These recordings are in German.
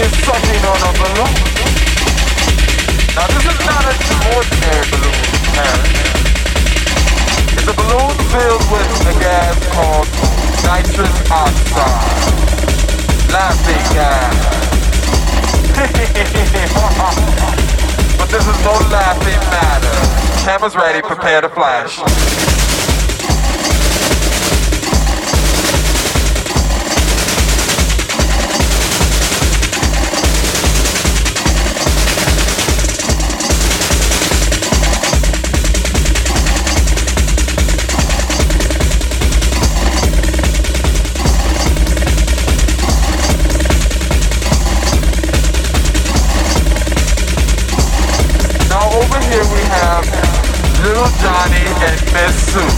on a balloon. Now this is not an ordinary balloon. It's a balloon filled with a gas called nitrous oxide. Laughing gas. but this is no laughing matter. Cameras ready, prepare to flash. Johnny and Miss Sue.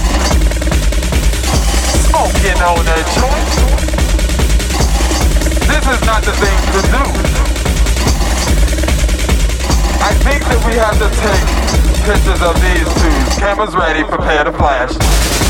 Smoking on a joint. This is not the thing to do. I think that we have to take pictures of these two. Cameras ready, prepare to flash.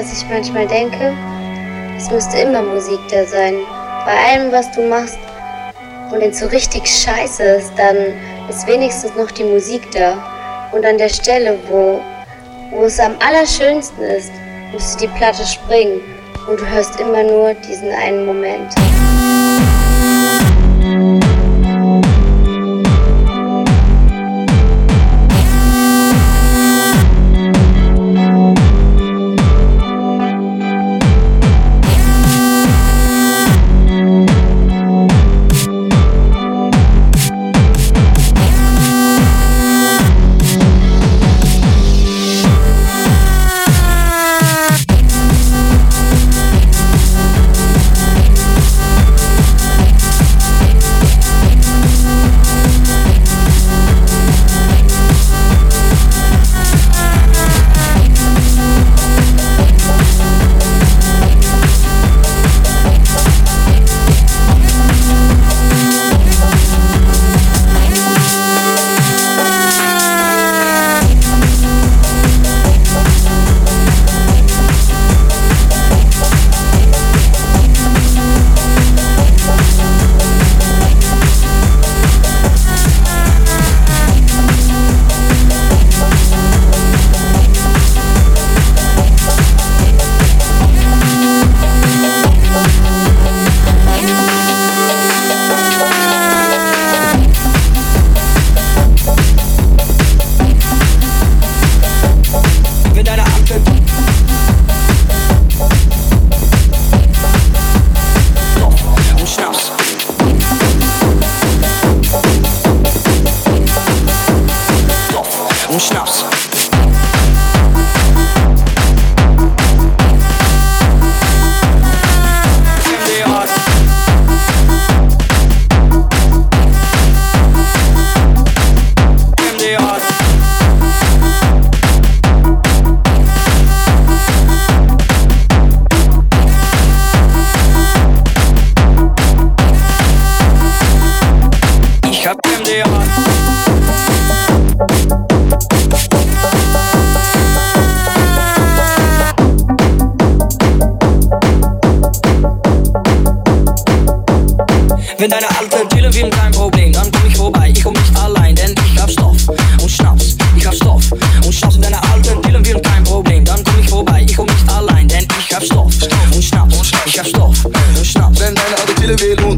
Du, was ich manchmal denke? Es müsste immer Musik da sein. Bei allem, was du machst. Und wenn es so richtig scheiße ist, dann ist wenigstens noch die Musik da. Und an der Stelle, wo, wo es am allerschönsten ist, müsste die Platte springen. Und du hörst immer nur diesen einen Moment.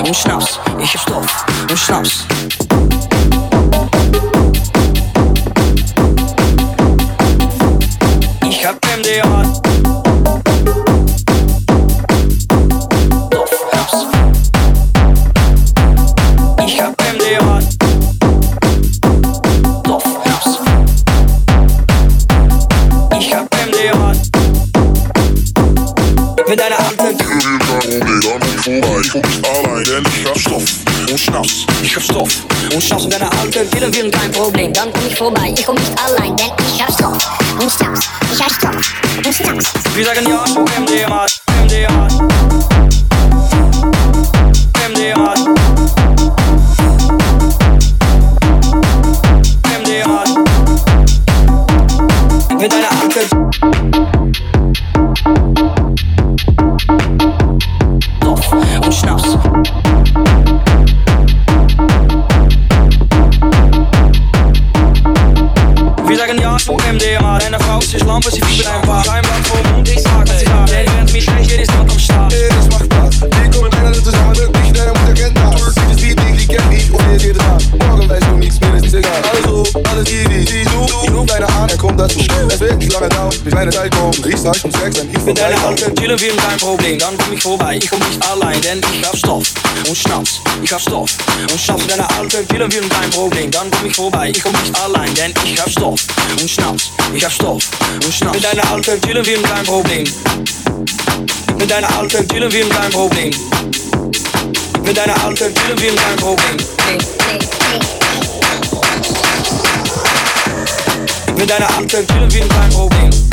und Schnaps. Ich hab Stoff und Schnaps. Ich hab MDR. Stoff und schossen deine alte wieder ein kein Problem. Dann komm ich vorbei, ich komm nicht allein, denn ich hab Stoff und Stacks, ich hab Stoff und Stacks. Wir sagen ja zu MDMA, MDMA, MDMA. MDMA. Mit deiner Ampel. Mit deiner. Alte chillen wir kein Problem, dann komm ich vorbei. Ich komm nicht allein, denn ich hab Stoff und Schnaps. Ich hab Stoff und Schnaps. Mit deiner Alte chillen wir kein Problem, dann komm ich vorbei. Ich komm nicht allein, denn ich hab Stoff und Schnaps. Ich hab Stoff und Schnaps. Mit deiner Alte chillen wir kein Problem. Mit deiner wir kein Problem. Mit deiner Alte chillen wir kein Problem. Mit deiner Alte chillen wir kein Problem.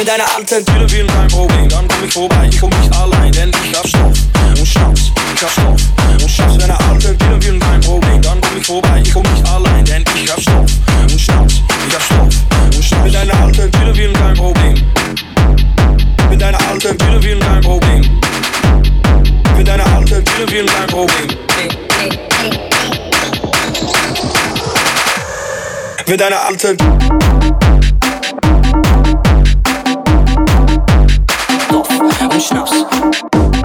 Mit deiner alten Tüte will kein Problem, dann komm ich vorbei, ich komm nicht allein, denn ich hab Stoff und Schnaps, ich hab Stoff und Schnaps. Mit deiner alten Tüte will kein Problem, dann komm ich vorbei, ich komm nicht allein, denn ich hab Stoff und Schnaps, ich hab Stoff und Schnaps. Mit deiner alten Tüte will kein Problem. Mit deiner alten Tüte will kein Problem. Mit deiner alten Tüte will kein Problem. Mit deiner alten and.